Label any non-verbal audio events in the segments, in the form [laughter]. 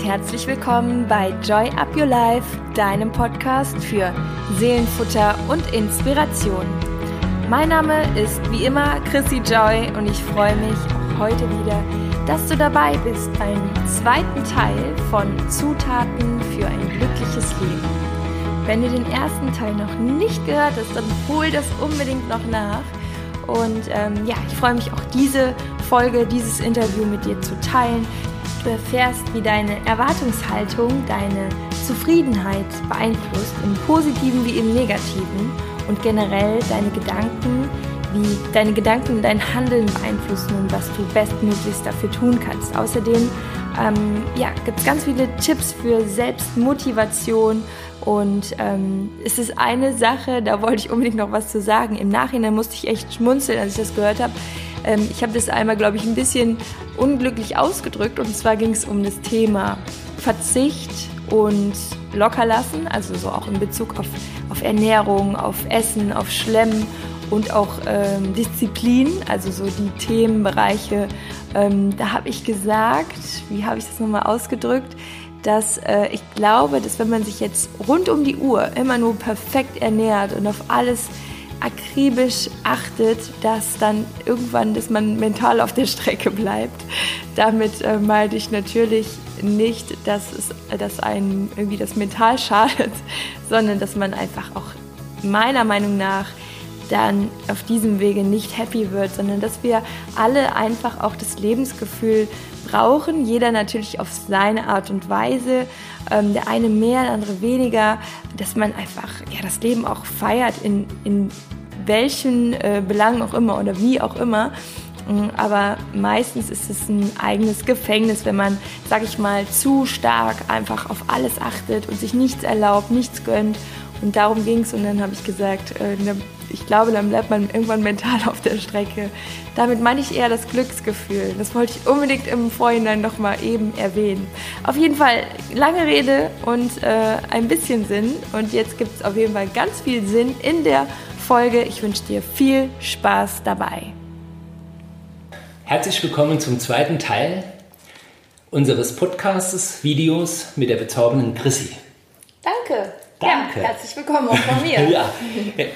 und herzlich willkommen bei Joy Up Your Life, deinem Podcast für Seelenfutter und Inspiration. Mein Name ist wie immer Chrissy Joy und ich freue mich auch heute wieder, dass du dabei bist beim zweiten Teil von Zutaten für ein glückliches Leben. Wenn du den ersten Teil noch nicht gehört hast, dann hol das unbedingt noch nach. Und ähm, ja, ich freue mich auch diese Folge, dieses Interview mit dir zu teilen. Du erfährst, wie deine Erwartungshaltung deine Zufriedenheit beeinflusst, im positiven wie im negativen und generell deine Gedanken, wie deine Gedanken dein Handeln beeinflussen und was du bestmöglichst dafür tun kannst. Außerdem ähm, ja, gibt es ganz viele Tipps für Selbstmotivation und ähm, es ist eine Sache, da wollte ich unbedingt noch was zu sagen. Im Nachhinein musste ich echt schmunzeln, als ich das gehört habe. Ähm, ich habe das einmal, glaube ich, ein bisschen unglücklich ausgedrückt. Und zwar ging es um das Thema Verzicht und Lockerlassen, also so auch in Bezug auf, auf Ernährung, auf Essen, auf Schlemmen und auch ähm, Disziplin, also so die Themenbereiche. Ähm, da habe ich gesagt, wie habe ich das nochmal ausgedrückt? dass äh, ich glaube, dass wenn man sich jetzt rund um die Uhr immer nur perfekt ernährt und auf alles akribisch achtet, dass dann irgendwann, dass man mental auf der Strecke bleibt. Damit äh, meinte ich natürlich nicht, dass es, dass einem irgendwie das mental [laughs] schadet, sondern dass man einfach auch meiner Meinung nach dann auf diesem Wege nicht happy wird, sondern dass wir alle einfach auch das Lebensgefühl brauchen, jeder natürlich auf seine Art und Weise, ähm, der eine mehr, der andere weniger, dass man einfach ja, das Leben auch feiert in, in welchen äh, Belangen auch immer oder wie auch immer. Mm, aber meistens ist es ein eigenes Gefängnis, wenn man, sag ich mal, zu stark einfach auf alles achtet und sich nichts erlaubt, nichts gönnt. Und darum ging es. Und dann habe ich gesagt, äh, ich glaube, dann bleibt man irgendwann mental [laughs] auf der Strecke. Damit meine ich eher das Glücksgefühl. Das wollte ich unbedingt im Vorhinein nochmal eben erwähnen. Auf jeden Fall lange Rede und äh, ein bisschen Sinn. Und jetzt gibt es auf jeden Fall ganz viel Sinn in der Folge. Ich wünsche dir viel Spaß dabei. Herzlich willkommen zum zweiten Teil unseres Podcasts, Videos mit der bezaubernden Chrissy. Danke. Danke. Ja, herzlich willkommen auch von mir. [laughs] ja.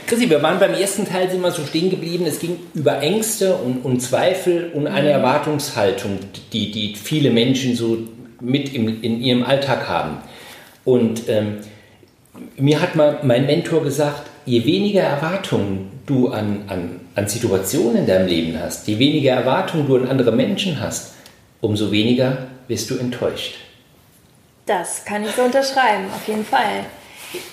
Chrissy, wir waren beim ersten Teil sind wir so stehen geblieben. Es ging über Ängste und, und Zweifel und eine mhm. Erwartungshaltung, die, die viele Menschen so mit im, in ihrem Alltag haben. Und ähm, mir hat mal mein Mentor gesagt, je weniger Erwartungen du an, an, an Situationen in deinem Leben hast, je weniger Erwartungen du an andere Menschen hast, umso weniger wirst du enttäuscht. Das kann ich so unterschreiben, auf jeden Fall.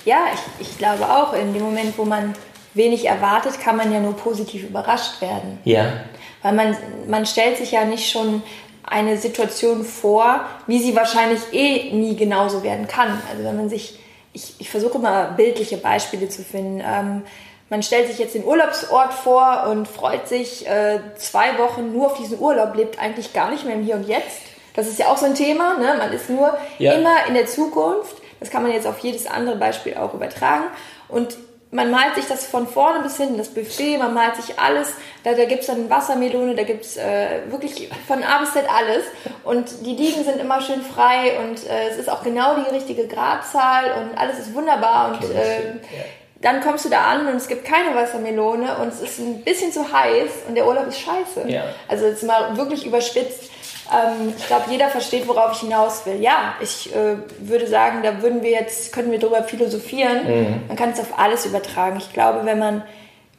Ja, ich, ich glaube auch, in dem Moment, wo man wenig erwartet, kann man ja nur positiv überrascht werden. Ja. Weil man, man stellt sich ja nicht schon eine Situation vor, wie sie wahrscheinlich eh nie genauso werden kann. Also wenn man sich, ich, ich versuche immer bildliche Beispiele zu finden. Ähm, man stellt sich jetzt den Urlaubsort vor und freut sich äh, zwei Wochen nur auf diesen Urlaub, lebt eigentlich gar nicht mehr im Hier und Jetzt. Das ist ja auch so ein Thema. Ne? Man ist nur ja. immer in der Zukunft. Das kann man jetzt auf jedes andere Beispiel auch übertragen. Und man malt sich das von vorne bis hinten, das Buffet, man malt sich alles. Da, da gibt es dann Wassermelone, da gibt es äh, wirklich von A bis Z alles. Und die Liegen sind immer schön frei und äh, es ist auch genau die richtige Gradzahl und alles ist wunderbar. Und äh, dann kommst du da an und es gibt keine Wassermelone und es ist ein bisschen zu heiß und der Urlaub ist scheiße. Ja. Also jetzt mal wirklich überspitzt. Ähm, ich glaube, jeder versteht, worauf ich hinaus will. Ja, ich äh, würde sagen, da würden wir jetzt, könnten wir drüber philosophieren. Mhm. Man kann es auf alles übertragen. Ich glaube, wenn man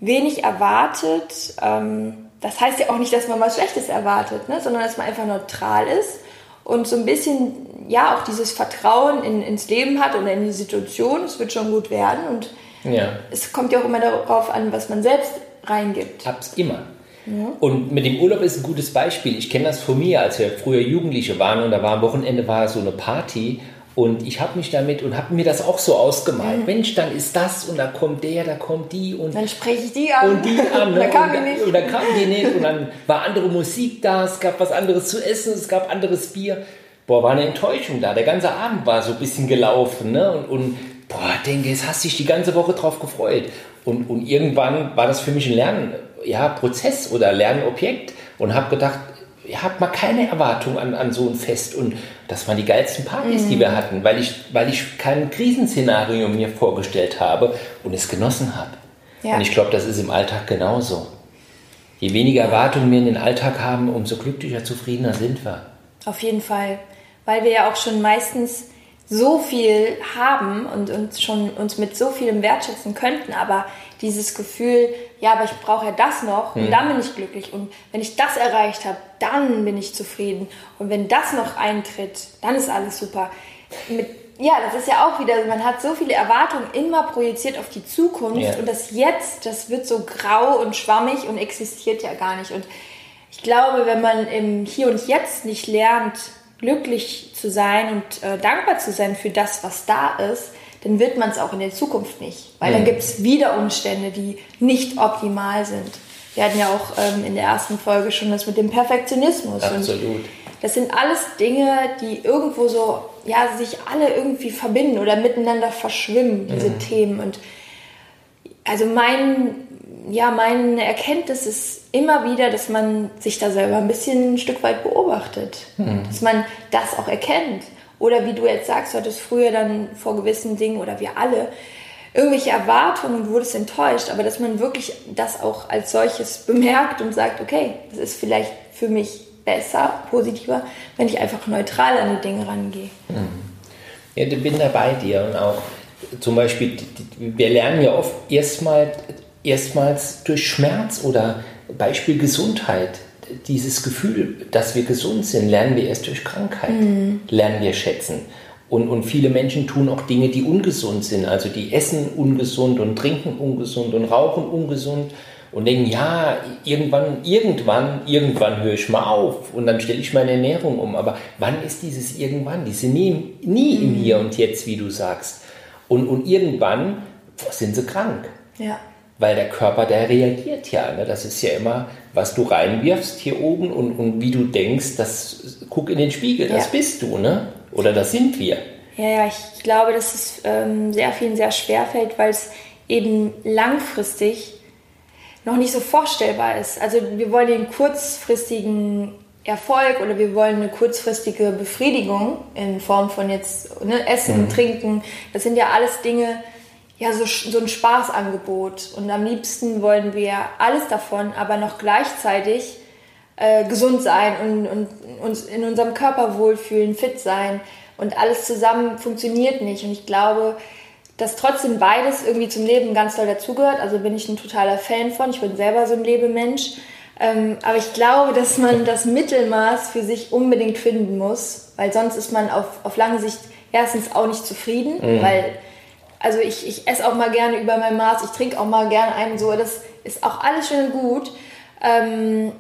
wenig erwartet, ähm, das heißt ja auch nicht, dass man was Schlechtes erwartet, ne? sondern dass man einfach neutral ist und so ein bisschen, ja, auch dieses Vertrauen in, ins Leben hat oder in die Situation. Es wird schon gut werden und ja. es kommt ja auch immer darauf an, was man selbst reingibt. Hab's immer. Und mit dem Urlaub ist ein gutes Beispiel. Ich kenne das von mir, als wir früher Jugendliche waren und da war am Wochenende war so eine Party und ich habe mich damit und habe mir das auch so ausgemalt. Mhm. Mensch, dann ist das und da kommt der, da kommt die und dann spreche ich die an und die an. [laughs] Ne? dann kam die nicht. Und dann kam die nicht und dann war andere Musik da, es gab was anderes zu essen, es gab anderes Bier. Boah, war eine Enttäuschung da. Der ganze Abend war so ein bisschen gelaufen ne? und, und boah, denke, jetzt hast du dich die ganze Woche drauf gefreut. Und, und irgendwann war das für mich ein Lernen ja, Prozess oder Lernobjekt und habe gedacht, ihr habt mal keine Erwartung an, an so ein Fest und das waren die geilsten Partys, mhm. die wir hatten, weil ich, weil ich kein Krisenszenario mir vorgestellt habe und es genossen habe. Ja. Und ich glaube, das ist im Alltag genauso. Je weniger Erwartungen wir in den Alltag haben, umso glücklicher, zufriedener sind wir. Auf jeden Fall. Weil wir ja auch schon meistens so viel haben und uns schon uns mit so vielem wertschätzen könnten, aber dieses Gefühl, ja, aber ich brauche ja das noch und hm. dann bin ich glücklich und wenn ich das erreicht habe, dann bin ich zufrieden und wenn das noch eintritt, dann ist alles super. Mit, ja, das ist ja auch wieder, man hat so viele Erwartungen immer projiziert auf die Zukunft ja. und das Jetzt, das wird so grau und schwammig und existiert ja gar nicht und ich glaube, wenn man im Hier und Jetzt nicht lernt, glücklich zu sein und äh, dankbar zu sein für das, was da ist, dann wird man es auch in der Zukunft nicht. Weil mhm. dann gibt es wieder Umstände, die nicht optimal sind. Wir hatten ja auch ähm, in der ersten Folge schon das mit dem Perfektionismus. Absolut. Das sind alles Dinge, die irgendwo so, ja, sich alle irgendwie verbinden oder miteinander verschwimmen, diese mhm. Themen. Und also mein, ja, meine Erkenntnis ist immer wieder, dass man sich da selber ein bisschen ein Stück weit beobachtet. Mhm. Dass man das auch erkennt. Oder wie du jetzt sagst, du hattest früher dann vor gewissen Dingen oder wir alle irgendwelche Erwartungen und wurdest enttäuscht, aber dass man wirklich das auch als solches bemerkt und sagt, okay, das ist vielleicht für mich besser, positiver, wenn ich einfach neutral an die Dinge rangehe. Mhm. Ja, ich bin da bei dir und auch zum Beispiel, wir lernen ja oft erstmal, erstmals durch Schmerz oder Beispiel Gesundheit dieses Gefühl, dass wir gesund sind, lernen wir erst durch Krankheit, mhm. lernen wir schätzen. Und, und viele Menschen tun auch Dinge, die ungesund sind. Also die essen ungesund und trinken ungesund und rauchen ungesund und denken, ja, irgendwann, irgendwann, irgendwann höre ich mal auf und dann stelle ich meine Ernährung um. Aber wann ist dieses irgendwann? Die sind nie, nie mhm. im Hier und Jetzt, wie du sagst. Und, und irgendwann sind sie krank. Ja weil der Körper, der reagiert ja. Ne? Das ist ja immer, was du reinwirfst hier oben und, und wie du denkst, das guck in den Spiegel, das ja. bist du, ne? Oder das sind wir. Ja, ja, ich glaube, dass es ähm, sehr vielen sehr schwer fällt, weil es eben langfristig noch nicht so vorstellbar ist. Also wir wollen den kurzfristigen Erfolg oder wir wollen eine kurzfristige Befriedigung in Form von jetzt ne, Essen, mhm. Trinken. Das sind ja alles Dinge, ja, so, so ein Spaßangebot. Und am liebsten wollen wir alles davon, aber noch gleichzeitig äh, gesund sein und, und uns in unserem Körper wohlfühlen, fit sein. Und alles zusammen funktioniert nicht. Und ich glaube, dass trotzdem beides irgendwie zum Leben ganz doll dazugehört. Also bin ich ein totaler Fan von. Ich bin selber so ein Lebemensch. Ähm, aber ich glaube, dass man das Mittelmaß für sich unbedingt finden muss, weil sonst ist man auf, auf lange Sicht erstens auch nicht zufrieden, mhm. weil also ich, ich esse auch mal gerne über mein Maß, ich trinke auch mal gerne einen so, das ist auch alles schön und gut. Ähm,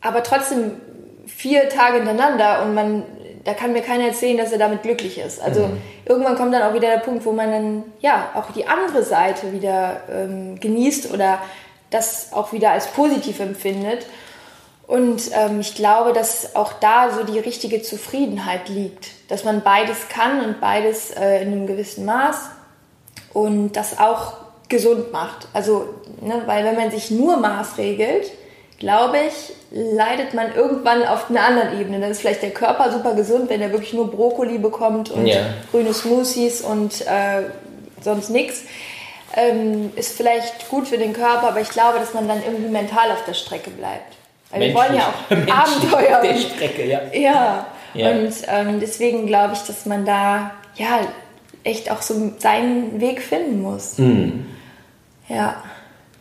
aber trotzdem vier Tage hintereinander und man, da kann mir keiner erzählen, dass er damit glücklich ist. Also mhm. irgendwann kommt dann auch wieder der Punkt, wo man dann ja auch die andere Seite wieder ähm, genießt oder das auch wieder als positiv empfindet. Und ähm, ich glaube, dass auch da so die richtige Zufriedenheit liegt, dass man beides kann und beides äh, in einem gewissen Maß und das auch gesund macht. Also, ne, weil wenn man sich nur maßregelt, glaube ich, leidet man irgendwann auf einer anderen Ebene. Dann ist vielleicht der Körper super gesund, wenn er wirklich nur Brokkoli bekommt und ja. grüne Smoothies und äh, sonst nichts. Ähm, ist vielleicht gut für den Körper, aber ich glaube, dass man dann irgendwie mental auf der Strecke bleibt. Weil wir wollen ja auch [laughs] Abenteuer. Auf der Strecke, ja. Ja, ja. und ähm, deswegen glaube ich, dass man da ja echt auch so seinen Weg finden muss. Mhm. Ja.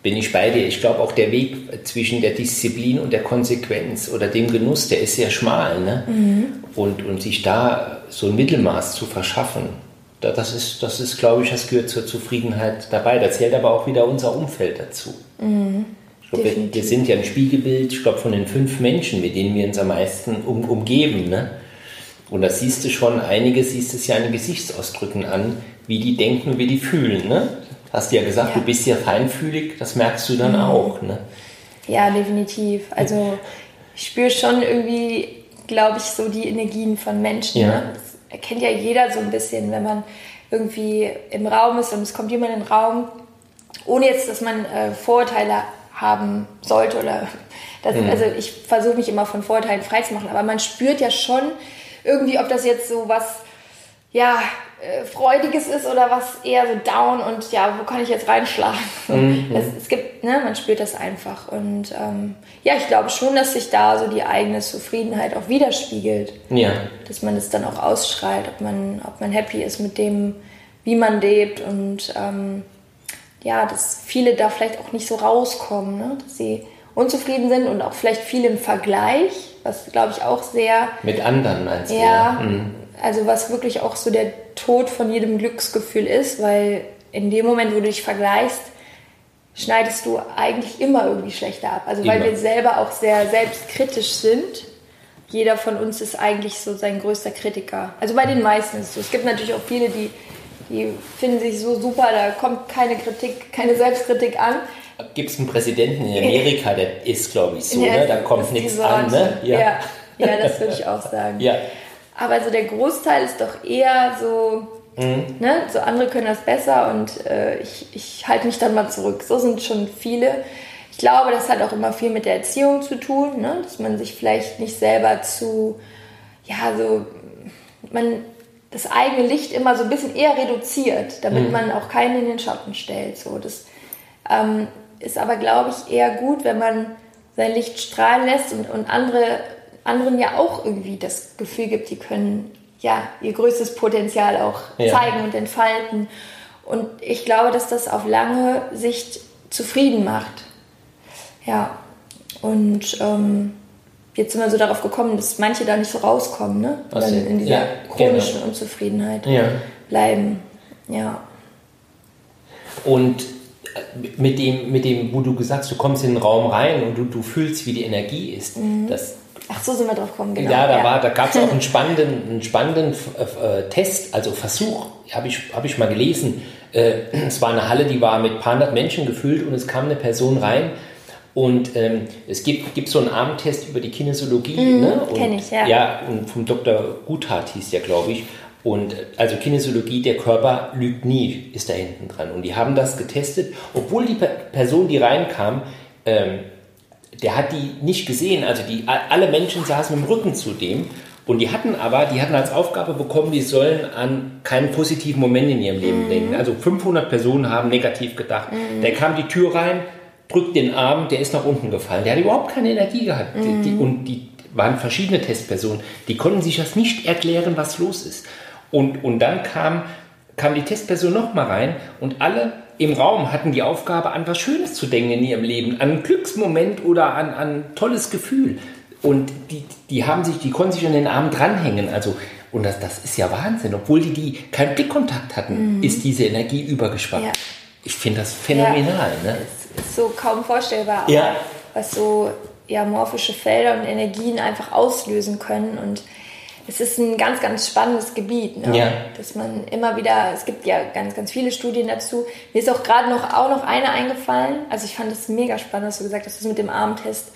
Bin ich bei dir. Ich glaube auch der Weg zwischen der Disziplin und der Konsequenz oder dem Genuss, der ist sehr schmal. Ne? Mhm. Und, und sich da so ein Mittelmaß zu verschaffen, das ist, das ist, glaube ich, das gehört zur Zufriedenheit dabei. Da zählt aber auch wieder unser Umfeld dazu. Mhm. Ich glaube, wir, wir, sind ja ein Spiegelbild, ich glaube, von den fünf Menschen, mit denen wir uns am meisten um, umgeben. Ne? Und das siehst du schon, einige siehst es ja an den Gesichtsausdrücken an, wie die denken, wie die fühlen. Ne? Hast du ja gesagt, ja. du bist ja feinfühlig, das merkst du dann mhm. auch. Ne? Ja, definitiv. Also ich spüre schon irgendwie, glaube ich, so die Energien von Menschen. Ja. Ne? Das erkennt ja jeder so ein bisschen, wenn man irgendwie im Raum ist und es kommt jemand in den Raum, ohne jetzt, dass man äh, Vorurteile haben sollte oder [laughs] das, mhm. also ich versuche mich immer von Vorurteilen freizumachen, aber man spürt ja schon, irgendwie, ob das jetzt so was, ja, äh, Freudiges ist oder was eher so down und ja, wo kann ich jetzt reinschlagen? [laughs] Mhm. Es, es, gibt, ne, man spürt das einfach. Und ähm, ja, ich glaube schon, dass sich da so die eigene Zufriedenheit auch widerspiegelt. Ja. Dass man es dann auch ausschreit, ob man, ob man happy ist mit dem, wie man lebt und ähm, ja, dass viele da vielleicht auch nicht so rauskommen, ne? dass sie unzufrieden sind und auch vielleicht viel im Vergleich, was glaube ich auch sehr. Mit anderen meinst du? Ja, mhm. also was wirklich auch so der Tod von jedem Glücksgefühl ist, weil in dem Moment, wo du dich vergleichst, schneidest du eigentlich immer irgendwie schlechter ab. Also weil immer. wir selber auch sehr selbstkritisch sind. Jeder von uns ist eigentlich so sein größter Kritiker. Also bei den meisten ist es so. Es gibt natürlich auch viele, die, die finden sich so super, da kommt keine Kritik, keine Selbstkritik an. Gibt es einen Präsidenten in Amerika, der ist, glaube ich, so, ja, ne? da kommt nichts an. Ne? Ja. ja. Ja, das würde ich auch sagen. [laughs] ja. Aber so der Großteil ist doch eher so, mhm. ne, so andere können das besser und äh, ich, ich halte mich dann mal zurück. So sind schon viele. Ich glaube, das hat auch immer viel mit der Erziehung zu tun, ne? dass man sich vielleicht nicht selber zu, ja, so, man das eigene Licht immer so ein bisschen eher reduziert, damit mhm. man auch keinen in den Schatten stellt. So, das ähm, ist aber, glaube ich, eher gut, wenn man sein Licht strahlen lässt und, und andere anderen ja auch irgendwie das Gefühl gibt, die können ja ihr größtes Potenzial auch ja. zeigen und entfalten. Und ich glaube, dass das auf lange Sicht zufrieden macht. Ja. Und ähm, jetzt sind wir so darauf gekommen, dass manche da nicht so rauskommen, ne? Also, Dann in dieser ja, chronischen genau. Unzufriedenheit ja. bleiben. Ja. Und mit dem, mit dem, wo du gesagt hast, du kommst in den Raum rein und du, du fühlst, wie die Energie ist, mhm. das Ach so sind wir drauf gekommen, genau. Ja, da, ja. da gab es auch einen [laughs] spannenden, einen spannenden äh, Test, also Versuch, habe ich, hab ich mal gelesen. Äh, [clears throat] es war eine Halle, die war mit ein paar hundert Menschen gefüllt und es kam eine Person rein. Und ähm, es gibt, gibt so einen Armtest über die Kinesiologie. Mhm, ne? Kenne ich, ja. Ja, und vom Dr. Guthardt hieß der, glaube ich. Und also Kinesiologie, der Körper lügt nie, ist da hinten dran. Und die haben das getestet, obwohl die Person, die reinkam, ähm, der hat die nicht gesehen. Also die, alle Menschen saßen mit dem Rücken zu dem. Und die hatten aber, die hatten als Aufgabe bekommen, die sollen an keinen positiven Moment in ihrem Leben mhm. denken. Also 500 Personen haben negativ gedacht. Mhm. Der kam die Tür rein, drückt den Arm, der ist nach unten gefallen. Der hat überhaupt keine Energie gehabt. Mhm. Die, und die waren verschiedene Testpersonen. Die konnten sich das nicht erklären, was los ist. Und, und dann kam, kam die Testperson nochmal rein und alle im Raum hatten die Aufgabe, an was Schönes zu denken in ihrem Leben, an einen Glücksmoment oder an, ein tolles Gefühl. Und die, die haben sich, die konnten sich an den Arm dranhängen. Also, und das, das ist ja Wahnsinn. Obwohl die, die keinen Blickkontakt hatten, mhm. ist diese Energie übergeschwappt. Ja. Ich finde das phänomenal. Ja, ne? ist so kaum vorstellbar, ja. was so ja, morphische Felder und Energien einfach auslösen können. Und es ist ein ganz, ganz spannendes Gebiet, ne? ja. dass man immer wieder, es gibt ja ganz, ganz viele Studien dazu. Mir ist auch gerade noch, auch noch eine eingefallen. Also ich fand es mega spannend, was du gesagt hast, das mit dem Armtest.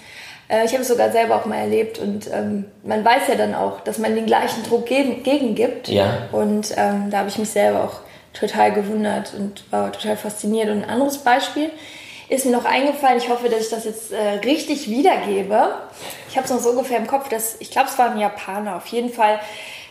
Äh, ich habe es sogar selber auch mal erlebt und ähm, man weiß ja dann auch, dass man den gleichen Druck gegen, gegen gibt. Ja. Und ähm, da habe ich mich selber auch total gewundert und war total fasziniert. Und ein anderes Beispiel, ist mir noch eingefallen, ich hoffe, dass ich das jetzt äh, richtig wiedergebe. Ich habe es noch so ungefähr im Kopf, dass ich glaube, es war ein Japaner. Auf jeden Fall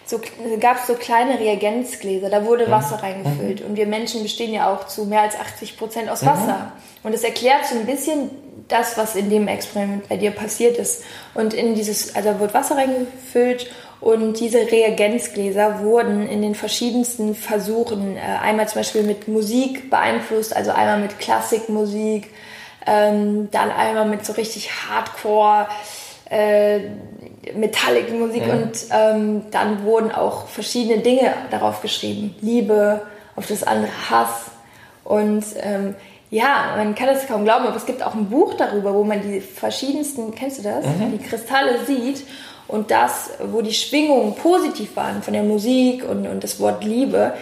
so, gab es so kleine Reagenzgläser, da wurde mhm. Wasser reingefüllt. Und wir Menschen bestehen ja auch zu mehr als 80 Prozent aus Wasser. Mhm. Und es erklärt so ein bisschen das, was in dem Experiment bei dir passiert ist. Und in dieses, also da wurde Wasser reingefüllt und diese Reagenzgläser wurden in den verschiedensten Versuchen, äh, einmal zum Beispiel mit Musik beeinflusst, also einmal mit Klassikmusik, ähm, dann einmal mit so richtig Hardcore, äh, Metallic Musik ja. und ähm, dann wurden auch verschiedene Dinge darauf geschrieben. Liebe, auf das andere Hass und ähm, ja, man kann es kaum glauben, aber es gibt auch ein Buch darüber, wo man die verschiedensten, kennst du das? Mhm. Die Kristalle sieht und das, wo die Schwingungen positiv waren von der Musik und, und das Wort Liebe,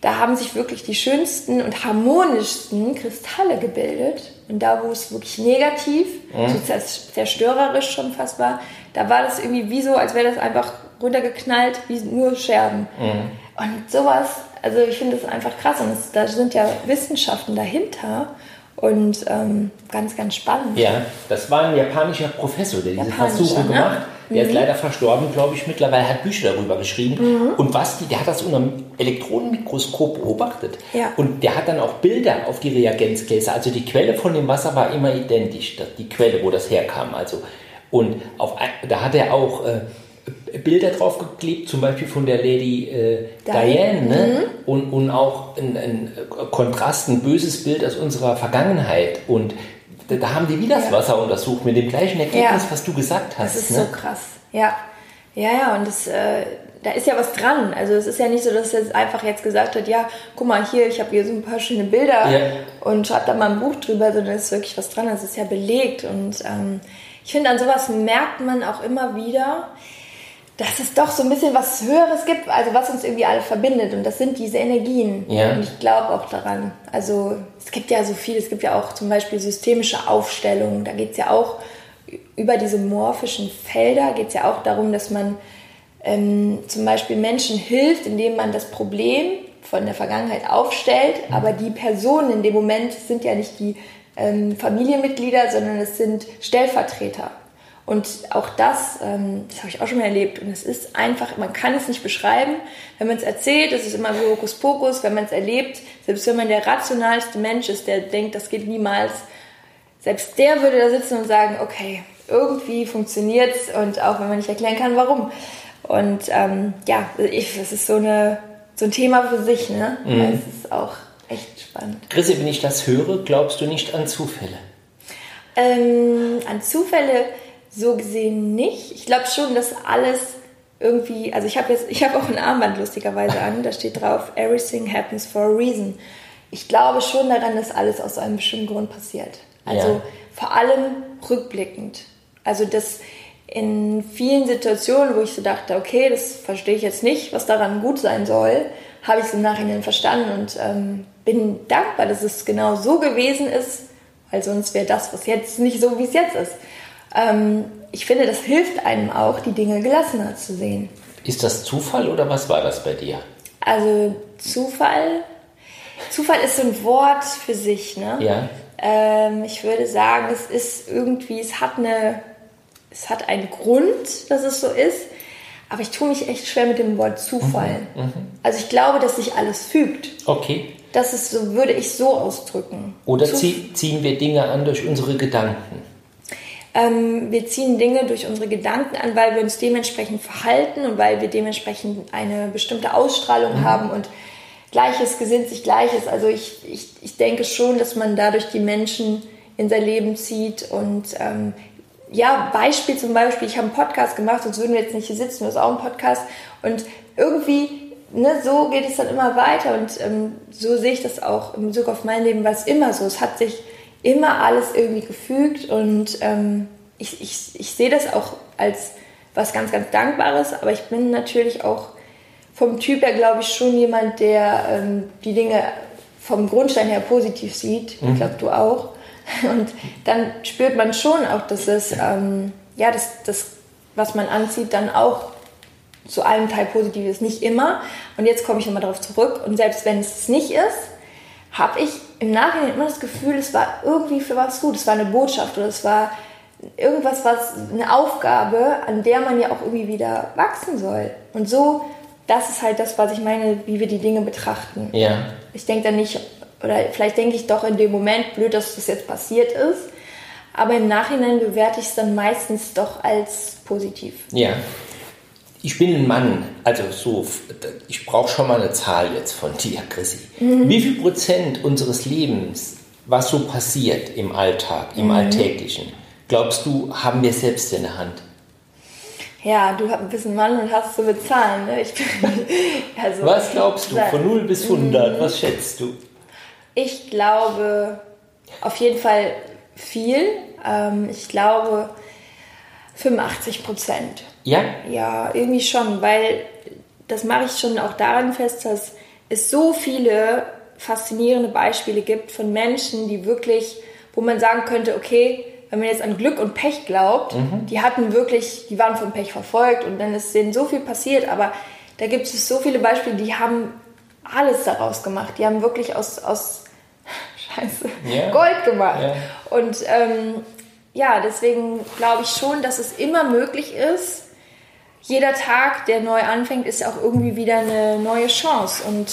da haben sich wirklich die schönsten und harmonischsten Kristalle gebildet. Und da, wo es wirklich negativ, mhm. so zerstörerisch schon fast war, da war das irgendwie wie so, als wäre das einfach runtergeknallt, wie nur Scherben. Mhm. Und sowas, also ich finde das einfach krass. Und es, da sind ja Wissenschaften dahinter. Und ähm, ganz, ganz spannend. Ja, das war ein japanischer Professor, der diese Versuche ne? gemacht hat der mhm. ist leider verstorben, glaube ich, mittlerweile, hat Bücher darüber geschrieben. Mhm. Und was die, der hat das unter einem Elektronenmikroskop beobachtet. Ja. Und der hat dann auch Bilder auf die Reagenzgläser. Also die Quelle von dem Wasser war immer identisch, die Quelle, wo das herkam. Also, und auf, da hat er auch... Äh, Bilder draufgeklebt, zum Beispiel von der Lady äh, Diane, ne? Mhm. und, und auch ein, ein, Kontrast, ein böses Bild aus unserer Vergangenheit. Und da, da haben die wieder das ja. Wasser untersucht mit dem gleichen Ergebnis, ja. was du gesagt hast. Das ist ne? so krass. Ja, ja, ja, und das, äh, da ist ja was dran. Also es ist ja nicht so, dass er einfach jetzt gesagt hat, ja, guck mal hier, ich habe hier so ein paar schöne Bilder ja. und schreib da mal ein Buch drüber, sondern es ist wirklich was dran. Das ist ja belegt. Und ähm, ich finde, an sowas merkt man auch immer wieder, dass es doch so ein bisschen was Höheres gibt, also was uns irgendwie alle verbindet. Und das sind diese Energien. Ja. Und ich glaube auch daran. Also es gibt ja so viel, es gibt ja auch zum Beispiel systemische Aufstellungen. Da geht es ja auch über diese morphischen Felder, geht es ja auch darum, dass man ähm, zum Beispiel Menschen hilft, indem man das Problem von der Vergangenheit aufstellt. Mhm. Aber die Personen in dem Moment sind ja nicht die ähm, Familienmitglieder, sondern es sind Stellvertreter. Und auch das, ähm, das habe ich auch schon mal erlebt. Und es ist einfach, man kann es nicht beschreiben. Wenn man es erzählt, ist es immer so Hokuspokus. Wenn man es erlebt, selbst wenn man der rationalste Mensch ist, der denkt, das geht niemals, selbst der würde da sitzen und sagen, okay, irgendwie funktioniert es und auch wenn man nicht erklären kann, warum. Und ähm, ja, ich, das ist so, eine, so ein Thema für sich. Ne? Mhm. Es ist auch echt spannend. Chrissy, wenn ich das höre, glaubst du nicht an Zufälle? Ähm, an Zufälle so gesehen nicht. Ich glaube schon, dass alles irgendwie, also ich habe jetzt, ich habe auch ein Armband lustigerweise an, da steht drauf, everything happens for a reason. Ich glaube schon daran, dass alles aus einem bestimmten Grund passiert. Also ja. vor allem rückblickend. Also das in vielen Situationen, wo ich so dachte, okay, das verstehe ich jetzt nicht, was daran gut sein soll, habe ich es im Nachhinein verstanden und ähm, bin dankbar, dass es genau so gewesen ist, weil sonst wäre das, was jetzt nicht so, wie es jetzt ist. Ähm, ich finde, das hilft einem auch, die Dinge gelassener zu sehen. Ist das Zufall oder was war das bei dir? Also Zufall, Zufall ist so ein Wort für sich. Ne? Ja. Ähm, ich würde sagen, es ist irgendwie, es hat eine, es hat einen Grund, dass es so ist. Aber ich tue mich echt schwer mit dem Wort Zufall. Mhm, mhm. also ich glaube, dass sich alles fügt. Okay. Das ist so, würde ich so ausdrücken. Oder ziehen wir Dinge an durch unsere Gedanken? Ähm, wir ziehen Dinge durch unsere Gedanken an, weil wir uns dementsprechend verhalten und weil wir dementsprechend eine bestimmte Ausstrahlung mhm. haben und Gleiches gesinnt sich Gleiches. Also ich, ich, ich denke schon, dass man dadurch die Menschen in sein Leben zieht und ähm, ja, Beispiel zum Beispiel, ich habe einen Podcast gemacht, sonst würden wir jetzt nicht hier sitzen, das ist auch ein Podcast und irgendwie, ne, so geht es dann immer weiter und ähm, so sehe ich das auch im Bezug auf mein Leben, war es immer so. Es hat sich immer alles irgendwie gefügt und ähm, ich, ich, ich sehe das auch als was ganz, ganz Dankbares, aber ich bin natürlich auch vom Typ her, glaube ich, schon jemand, der ähm, die Dinge vom Grundstein her positiv sieht. Mhm. Ich glaube, du auch. [laughs] Und dann spürt man schon auch, dass es, ähm, ja, das, das, was man anzieht, dann auch zu einem Teil positiv ist. Nicht immer. Und jetzt komme ich nochmal darauf zurück. Und selbst wenn es nicht ist, habe ich im Nachhinein immer das Gefühl, es war irgendwie für was gut. Es war eine Botschaft oder es war irgendwas, was eine Aufgabe, an der man ja auch irgendwie wieder wachsen soll. Und so, das ist halt das, was ich meine, wie wir die Dinge betrachten. Ja. Ich denke dann nicht, oder vielleicht denke ich doch in dem Moment, blöd, dass das jetzt passiert ist. Aber im Nachhinein bewerte ich es dann meistens doch als positiv. Ja ich bin ein Mann, also so, ich brauche schon mal eine Zahl jetzt von dir, Chrissy. Mhm. Wie viel Prozent unseres Lebens, was so passiert im Alltag, im mhm. Alltäglichen, glaubst du, haben wir selbst in der Hand? Ja, du bist ein Mann und hast zu bezahlen. Ne? Ich bin, [laughs] also, was glaubst du, von 0 bis 100, mhm. was schätzt du? Ich glaube auf jeden Fall viel. Ähm, ich glaube 85 Prozent. Ja? Ja, irgendwie schon, weil das mache ich schon auch daran fest, dass es so viele faszinierende Beispiele gibt von Menschen, die wirklich, wo man sagen könnte, okay, wenn man jetzt an Glück und Pech glaubt, mhm. die hatten wirklich, die waren von Pech verfolgt und dann ist denen so viel passiert, aber da gibt es so viele Beispiele, die haben alles daraus gemacht. Die haben wirklich aus, aus [laughs] Scheiße, yeah. Gold gemacht. Yeah. Und ähm, ja, deswegen glaube ich schon, dass es immer möglich ist. Jeder Tag, der neu anfängt, ist auch irgendwie wieder eine neue Chance. Und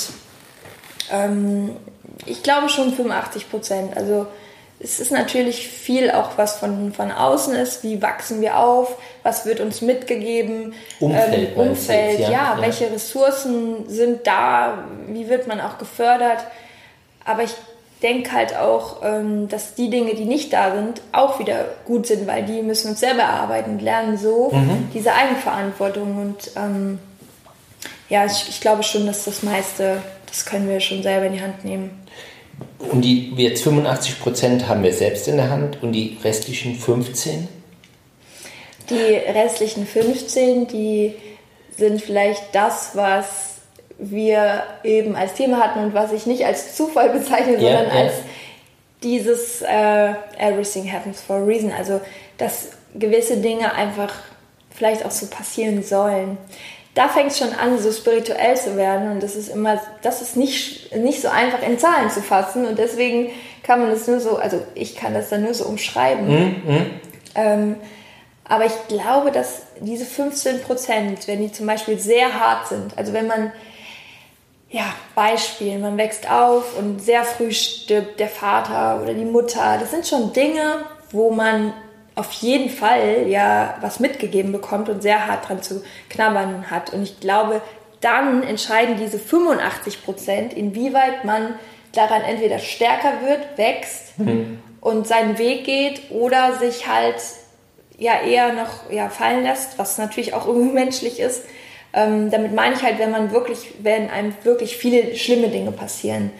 ähm, ich glaube schon 85 Prozent. Also es ist natürlich viel auch, was von, von außen ist. Wie wachsen wir auf? Was wird uns mitgegeben? Umfeld. Ähm, Umfeld, ja, ja, Welche Ressourcen sind da? Wie wird man auch gefördert? Aber ich denke halt auch, ähm, dass die Dinge, die nicht da sind, auch wieder gut sind, weil die müssen uns selber erarbeiten und lernen so mhm. diese Eigenverantwortung. Und ähm, ja, ich, ich glaube schon, dass das meiste, das können wir schon selber in die Hand nehmen. Und die jetzt 85 Prozent haben wir selbst in der Hand und die restlichen 15? Die restlichen 15, die sind vielleicht das, was wir eben als Thema hatten und was ich nicht als Zufall bezeichne, ja, sondern ja. als dieses uh, Everything happens for a reason. Also, dass gewisse Dinge einfach vielleicht auch so passieren sollen da fängt es schon an, so spirituell zu werden. Und das ist immer, das ist nicht, nicht so einfach in Zahlen zu fassen. Und deswegen kann man das nur so, also ich kann das dann nur so umschreiben. Mhm. Ähm, aber ich glaube, dass diese 15 Prozent, wenn die zum Beispiel sehr hart sind, also wenn man, ja, Beispiel, man wächst auf und sehr früh stirbt der Vater oder die Mutter, das sind schon Dinge, wo man auf jeden Fall ja was mitgegeben bekommt und sehr hart dran zu knabbern hat. Und ich glaube, dann entscheiden diese 85 Prozent, inwieweit man daran entweder stärker wird, wächst mhm. und seinen Weg geht oder sich halt ja eher noch ja, fallen lässt, was natürlich auch [laughs] irgendwie menschlich ist. Ähm, damit meine ich halt, wenn man wirklich, wenn einem wirklich viele schlimme Dinge passieren,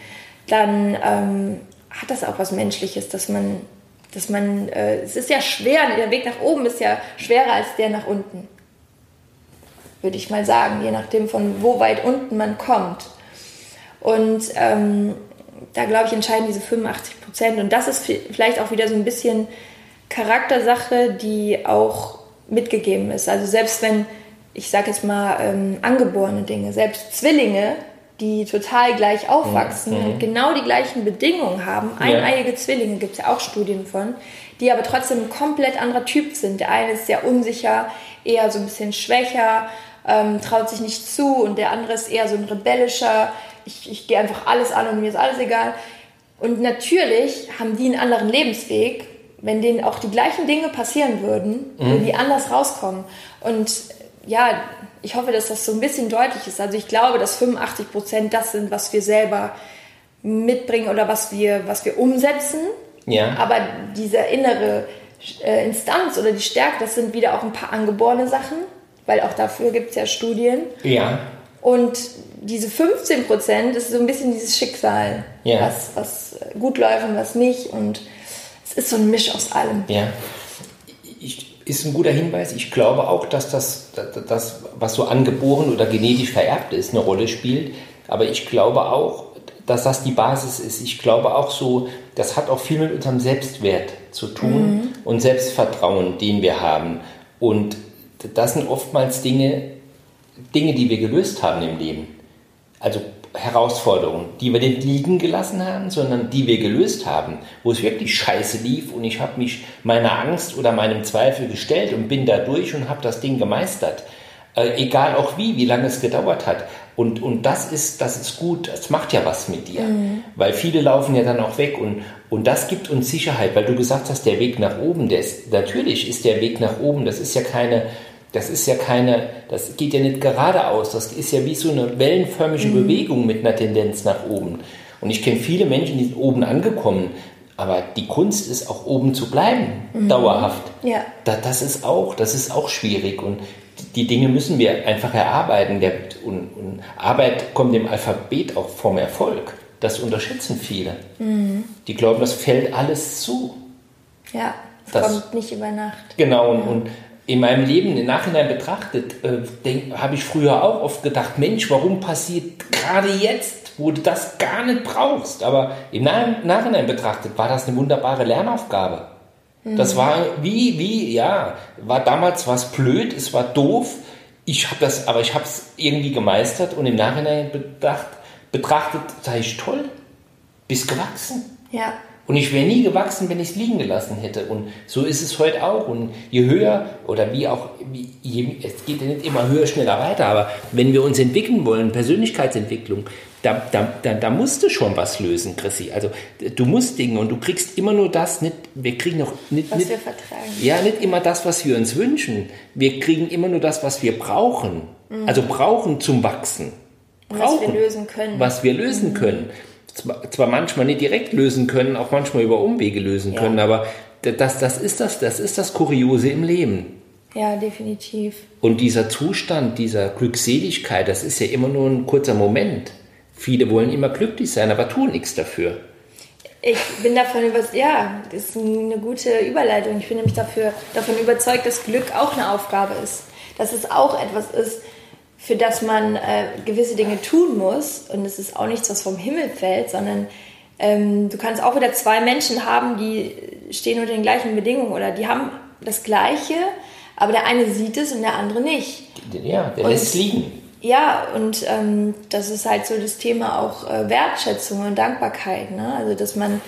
dann ähm, hat das auch was Menschliches, dass man dass man, äh, es ist ja schwer, der Weg nach oben ist ja schwerer als der nach unten. Würde ich mal sagen, je nachdem von wo weit unten man kommt. Und ähm, da glaube ich, entscheiden diese 85 Prozent. Und das ist vielleicht auch wieder so ein bisschen Charaktersache, die auch mitgegeben ist. Also selbst wenn, ich sage jetzt mal, ähm, angeborene Dinge, selbst Zwillinge die total gleich aufwachsen mhm. und genau die gleichen Bedingungen haben. Eineiige ja. Zwillinge gibt es ja auch Studien von, die aber trotzdem ein komplett anderer Typ sind. Der eine ist sehr unsicher, eher so ein bisschen schwächer, ähm, traut sich nicht zu und der andere ist eher so ein rebellischer, ich, ich gehe einfach alles an und mir ist alles egal. Und natürlich haben die einen anderen Lebensweg, wenn denen auch die gleichen Dinge passieren würden, mhm. würden die anders rauskommen. Und ja, ich hoffe, dass das so ein bisschen deutlich ist. Also ich glaube, dass 85 Prozent das sind, was wir selber mitbringen oder was wir, was wir umsetzen. Ja. Aber diese innere äh, Instanz oder die Stärke, das sind wieder auch ein paar angeborene Sachen, weil auch dafür gibt es ja Studien. Ja. Und diese 15 Prozent ist so ein bisschen dieses Schicksal, ja. was, was gut läuft und was nicht. Und es ist so ein Misch aus allem. Ja. Ich, ist ein guter Hinweis. Ich glaube auch, dass das, das, was so angeboren oder genetisch vererbt ist, eine Rolle spielt. Aber ich glaube auch, dass das die Basis ist. Ich glaube auch so, das hat auch viel mit unserem Selbstwert zu tun mhm. und Selbstvertrauen, den wir haben. Und das sind oftmals Dinge, Dinge, die wir gelöst haben im Leben. Also Herausforderungen, die wir nicht liegen gelassen haben, sondern die wir gelöst haben, wo es wirklich scheiße lief und ich habe mich meiner Angst oder meinem Zweifel gestellt und bin da durch und habe das Ding gemeistert. Äh, egal auch wie, wie lange es gedauert hat. Und, und das, ist, das ist gut, das macht ja was mit dir. Mhm. Weil viele laufen ja dann auch weg und, und das gibt uns Sicherheit, weil du gesagt hast, der Weg nach oben, der ist, natürlich ist der Weg nach oben, das ist ja keine, das ist ja keine, das geht ja nicht geradeaus, das ist ja wie so eine wellenförmige mhm. Bewegung mit einer Tendenz nach oben. Und ich kenne viele Menschen, die sind oben angekommen, aber die Kunst ist auch oben zu bleiben, mhm. dauerhaft. Ja. Da, das ist auch, das ist auch schwierig und die Dinge müssen wir einfach erarbeiten. Der, und, und Arbeit kommt dem Alphabet auch vom Erfolg. Das unterschätzen viele. Mhm. Die glauben, das fällt alles zu. Ja, das kommt nicht über Nacht. Genau, und, ja. und in meinem Leben im Nachhinein betrachtet, äh, habe ich früher auch oft gedacht, Mensch, warum passiert gerade jetzt, wo du das gar nicht brauchst? Aber im Nachhinein betrachtet war das eine wunderbare Lernaufgabe. Mhm. Das war wie, wie, ja, war damals was blöd, es war doof. Ich habe das, aber ich habe es irgendwie gemeistert und im Nachhinein bedacht, betrachtet, sage ich toll, bist gewachsen. Ja. Und ich wäre nie gewachsen, wenn ich es liegen gelassen hätte. Und so ist es heute auch. Und je höher oder wie auch, je, es geht ja nicht immer höher, schneller weiter, aber wenn wir uns entwickeln wollen, Persönlichkeitsentwicklung, da, da, da, da musst du schon was lösen, Chrissy. Also du musst Dinge und du kriegst immer nur das, nicht, wir kriegen noch nicht, Was nicht, wir vertragen. ja, nicht immer das, was wir uns wünschen. Wir kriegen immer nur das, was wir brauchen. Also brauchen zum Wachsen. Und was wir lösen können. Was wir lösen können. Zwar, zwar manchmal nicht direkt lösen können, auch manchmal über Umwege lösen Ja. können, aber das, das, ist das, das ist das Kuriose im Leben. Ja, definitiv. Und dieser Zustand, dieser Glückseligkeit, das ist ja immer nur ein kurzer Moment. Viele wollen immer glücklich sein, aber tun nichts dafür. Ich bin davon überzeugt, ja, das ist eine gute Überleitung. Ich bin nämlich dafür, davon überzeugt, dass Glück auch eine Aufgabe ist. Dass es auch etwas ist, für das man äh, gewisse Dinge tun muss. Und es ist auch nichts, was vom Himmel fällt, sondern ähm, du kannst auch wieder zwei Menschen haben, die stehen unter den gleichen Bedingungen oder die haben das Gleiche, aber der eine sieht es und der andere nicht. Ja, der Und- lässt es liegen. Ja, und ähm, das ist halt so das Thema auch äh, Wertschätzung und Dankbarkeit. Ne? Also, dass man,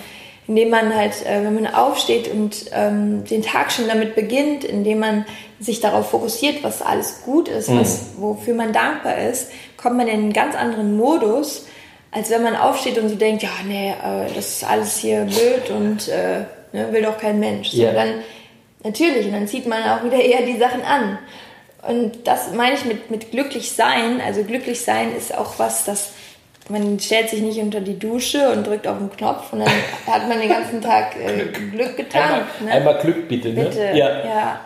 indem man halt, äh, wenn man aufsteht und ähm, den Tag schon damit beginnt, indem man sich darauf fokussiert, was alles gut ist, was, wofür man dankbar ist, kommt man in einen ganz anderen Modus, als wenn man aufsteht und so denkt, ja, nee, äh, das ist alles hier blöd und äh, ne, will doch kein Mensch. So, dann, natürlich, und dann zieht man auch wieder eher die Sachen an. Und das meine ich mit, mit glücklich sein. Also glücklich sein ist auch was, das man stellt sich nicht unter die Dusche und drückt auf den Knopf und dann hat man den ganzen Tag äh, Glück getan. Einmal, ne? einmal Glück bitte, ne? Bitte. Ja.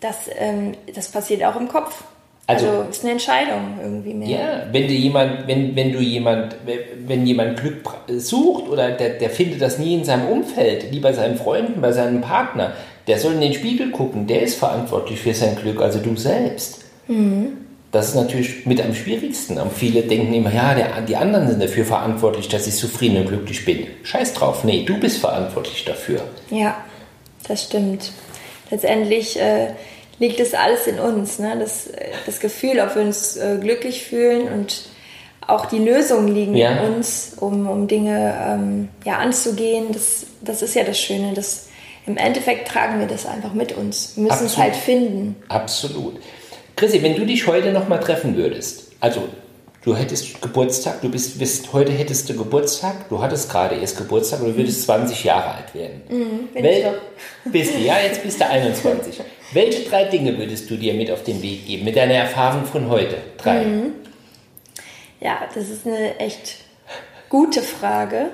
Das, ähm, das passiert auch im Kopf. Also- Also, ist eine Entscheidung irgendwie mehr. Ja, wenn du jemand, wenn, wenn du jemand, wenn jemand Glück sucht oder der, der findet das nie in seinem Umfeld, nie bei seinen Freunden, bei seinem Partner, der soll in den Spiegel gucken, der ist verantwortlich für sein Glück, also du selbst. Das ist natürlich mit am schwierigsten. Und viele denken immer, ja, der, die anderen sind dafür verantwortlich, dass ich zufrieden und glücklich bin. Scheiß drauf, nee, du bist verantwortlich dafür. Ja, das stimmt. Letztendlich äh, liegt es alles in uns. Ne? Das, das Gefühl, ob wir uns äh, glücklich fühlen und auch die Lösungen liegen Ja. in uns, um, um Dinge ähm, ja, anzugehen. Das, das ist ja das Schöne. Das, Im Endeffekt tragen wir das einfach mit uns. Wir müssen es Absolut. halt finden. Absolut. Chrissy, wenn du dich heute nochmal treffen würdest, also du hättest Geburtstag, du bist, bist heute hättest du Geburtstag, du hattest gerade erst Geburtstag und du würdest 20 Jahre alt werden. bin Wel- ich doch. [laughs] Bist du, ja, jetzt bist du 21. Welche drei Dinge würdest du dir mit auf den Weg geben, mit deiner Erfahrung von heute? Drei. Ja, das ist eine echt gute Frage.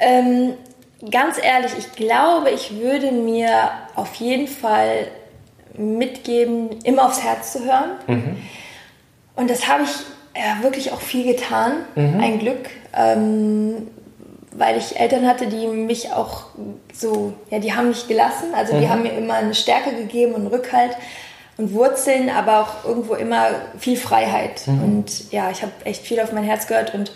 Ähm, ganz ehrlich, ich glaube, ich würde mir auf jeden Fall mitgeben, immer aufs Herz zu hören. Und das habe ich ja, wirklich auch viel getan, ein Glück, ähm, weil ich Eltern hatte, die mich auch so, ja, die haben mich gelassen, also die haben mir immer eine Stärke gegeben und Rückhalt und Wurzeln, aber auch irgendwo immer viel Freiheit. Und ja, ich habe echt viel auf mein Herz gehört und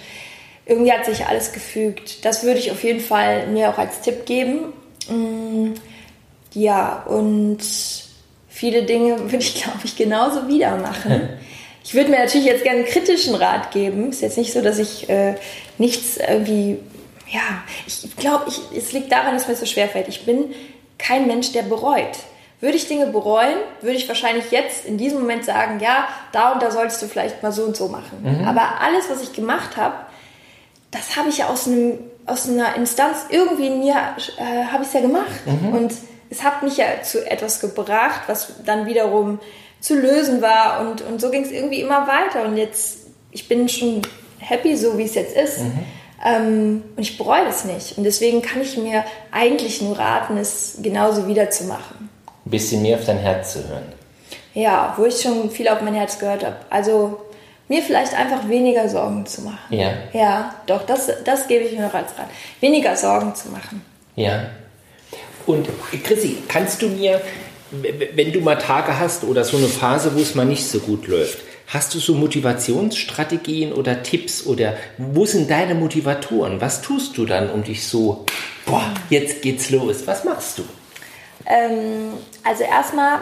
irgendwie hat sich alles gefügt. Das würde ich auf jeden Fall mir auch als Tipp geben. Mm, Ja, und viele Dinge würde ich, glaube ich, genauso wieder machen. [laughs] Ich würde mir natürlich jetzt gerne einen kritischen Rat geben. Ist jetzt nicht so, dass ich äh, nichts irgendwie, ja, ich glaube, ich, es liegt daran, dass mir so schwer fällt. Ich bin kein Mensch, der bereut. Würde ich Dinge bereuen, würde ich wahrscheinlich jetzt in diesem Moment sagen, ja, da und da solltest du vielleicht mal so und so machen. Aber alles, was ich gemacht habe, das habe ich ja aus, einem, aus einer Instanz irgendwie in mir, äh, habe ich ja gemacht. Und es hat mich ja zu etwas gebracht, was dann wiederum zu lösen war. Und, und so ging es irgendwie immer weiter. Und jetzt, ich bin schon happy, so wie es jetzt ist. Ähm, und ich bereue das nicht. Und deswegen kann ich mir eigentlich nur raten, es genauso wieder zu machen. Ein bisschen mehr auf dein Herz zu hören. Ja, wo ich schon viel auf mein Herz gehört habe. Also mir vielleicht einfach weniger Sorgen zu machen. Ja. Ja, doch, das, das gebe ich mir noch als Rat. Weniger Sorgen zu machen. Ja. Und Chrissy, kannst du mir, wenn du mal Tage hast oder so eine Phase, wo es mal nicht so gut läuft, hast du so Motivationsstrategien oder Tipps oder wo sind deine Motivatoren? Was tust du dann, um dich so, boah, jetzt geht's los? Was machst du? Ähm, also erstmal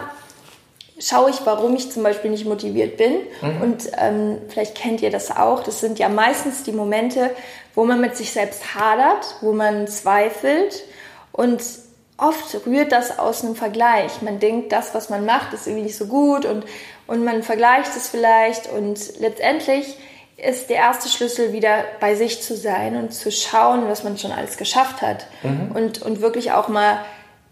schaue ich, warum ich zum Beispiel nicht motiviert bin. Mhm. Und ähm, vielleicht kennt ihr das auch. Das sind ja meistens die Momente, wo man mit sich selbst hadert, wo man zweifelt. Und oft rührt das aus einem Vergleich. Man denkt, das, was man macht, ist irgendwie nicht so gut und, und man vergleicht es vielleicht. Und letztendlich ist der erste Schlüssel wieder bei sich zu sein und zu schauen, was man schon alles geschafft hat. Mhm. Und, und wirklich auch mal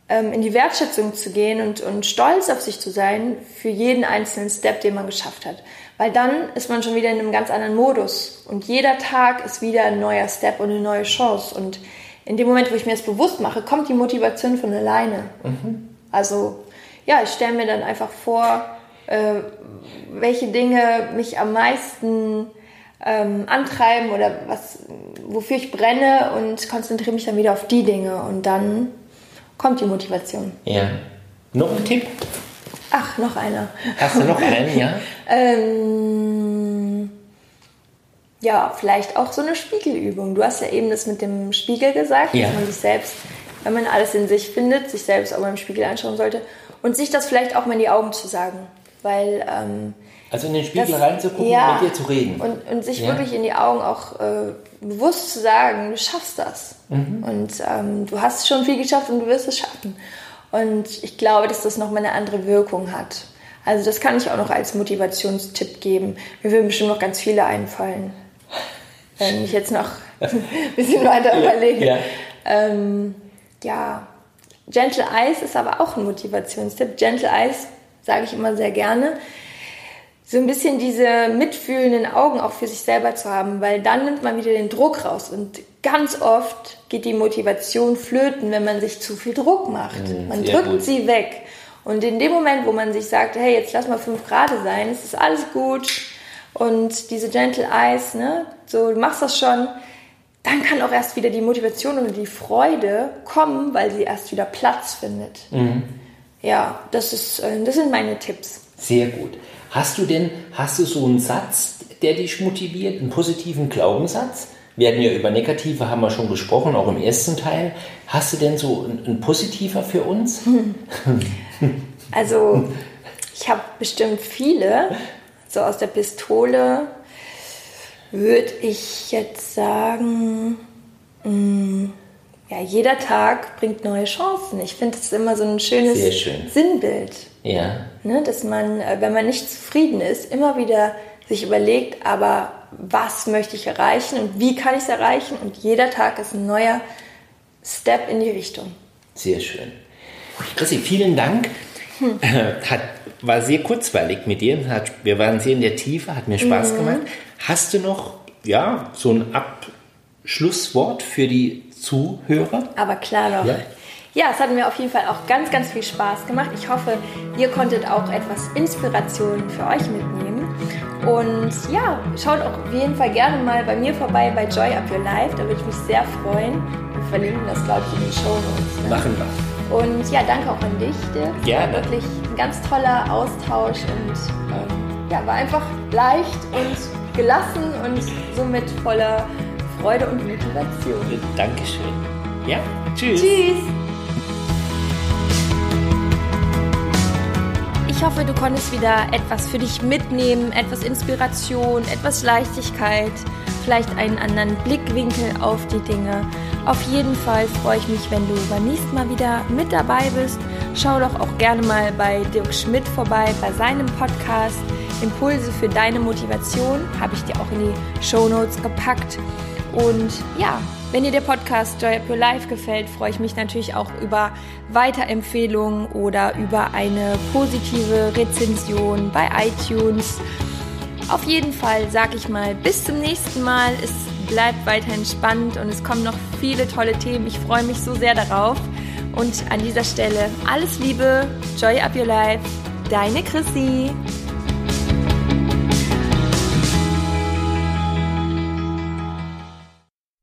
ähm, in die Wertschätzung zu gehen und, und stolz auf sich zu sein für jeden einzelnen Step, den man geschafft hat. Weil dann ist man schon wieder in einem ganz anderen Modus. Und jeder Tag ist wieder ein neuer Step und eine neue Chance. Und in dem Moment, wo ich mir das bewusst mache, kommt die Motivation von alleine. Mhm. Also ja, ich stelle mir dann einfach vor, äh, welche Dinge mich am meisten ähm, antreiben oder was, wofür ich brenne und konzentriere mich dann wieder auf die Dinge. Und dann kommt die Motivation. Ja. Noch ein Tipp? Ach, noch einer. Hast du noch einen, ja? [laughs] ähm, ja, vielleicht auch so eine Spiegelübung. Du hast ja eben das mit dem Spiegel gesagt, ja. dass man sich selbst, wenn man alles in sich findet, sich selbst auch beim Spiegel anschauen sollte und sich das vielleicht auch mal in die Augen zu sagen. Weil, ähm, also in den Spiegel das, reinzugucken ja, und mit dir zu reden. Und, und sich ja. wirklich in die Augen auch äh, bewusst zu sagen, du schaffst das. Mhm. Und ähm, du hast schon viel geschafft und du wirst es schaffen. Und ich glaube, dass das nochmal eine andere Wirkung hat. Also das kann ich auch noch als Motivationstipp geben. Mir würden bestimmt noch ganz viele einfallen, wenn ich jetzt noch [laughs] ein bisschen weiter überlege. Ja. Ähm, ja, Gentle Eyes ist aber auch ein Motivationstipp. Gentle Eyes sage ich immer sehr gerne so ein bisschen diese mitfühlenden Augen auch für sich selber zu haben, weil dann nimmt man wieder den Druck raus und ganz oft geht die Motivation flöten, wenn man sich zu viel Druck macht. Mhm, man drückt gut. sie weg. Und in dem Moment, wo man sich sagt, hey, jetzt lass mal fünf Grad sein, es ist alles gut und diese Gentle Eyes, ne, so du machst das schon, dann kann auch erst wieder die Motivation und die Freude kommen, weil sie erst wieder Platz findet. Mhm. Ja, das, ist, äh, das sind meine Tipps. Sehr gut. Hast du denn, hast du so einen Satz, der dich motiviert, einen positiven Glaubenssatz? Wir hatten ja über negative, haben wir schon gesprochen, auch im ersten Teil. Hast du denn so einen, positiver für uns? [laughs] Also, ich habe bestimmt viele. [laughs] So aus der Pistole würde ich jetzt sagen, mh, mm, ja, jeder Tag bringt neue Chancen. Ich finde, das ist immer so ein schönes schön. Sinnbild. Ja. Ne, dass man, äh, wenn man nicht zufrieden ist, immer wieder sich überlegt, aber was möchte ich erreichen und wie kann ich es erreichen? Und jeder Tag ist ein neuer Step in die Richtung. Sehr schön. Chrissy, vielen Dank. Hm. Hat, war sehr kurzweilig mit dir. Hat, wir waren sehr in der Tiefe, hat mir Spaß mhm. gemacht. Hast du noch ja, so ein Abschlusswort für die Zuhörer? Aber klar doch. Ja. Ja, es hat mir auf jeden Fall auch ganz, ganz viel Spaß gemacht. Ich hoffe, ihr konntet auch etwas Inspiration für euch mitnehmen. Und ja, schaut auch auf jeden Fall gerne mal bei mir vorbei bei Joy Up Your Life. Da würde ich mich sehr freuen. Wir verlinken das, glaube ich, in den Show Notes. Ne? Machen wir. Und ja, danke auch an dich, Dirk. Gerne. War wirklich ein ganz toller Austausch und ähm, ja, war einfach leicht und gelassen und somit voller Freude und Motivation. Dankeschön. Ja, tschüss. Tschüss. Ich hoffe, du konntest wieder etwas für dich mitnehmen, etwas Inspiration, etwas Leichtigkeit, vielleicht einen anderen Blickwinkel auf die Dinge. Auf jeden Fall freue ich mich, wenn du beim nächsten Mal wieder mit dabei bist. Schau doch auch gerne mal bei Dirk Schmidt vorbei, bei seinem Podcast Impulse für deine Motivation. Habe ich dir auch in die Show Notes gepackt. Und ja, wenn dir der Podcast Joy Up Your Life gefällt, freue ich mich natürlich auch über Weiterempfehlungen oder über eine positive Rezension bei iTunes. Auf jeden Fall sage ich mal bis zum nächsten Mal. Es bleibt weiterhin spannend und es kommen noch viele tolle Themen. Ich freue mich so sehr darauf. Und an dieser Stelle alles Liebe, Joy Up Your Life, deine Chrissy.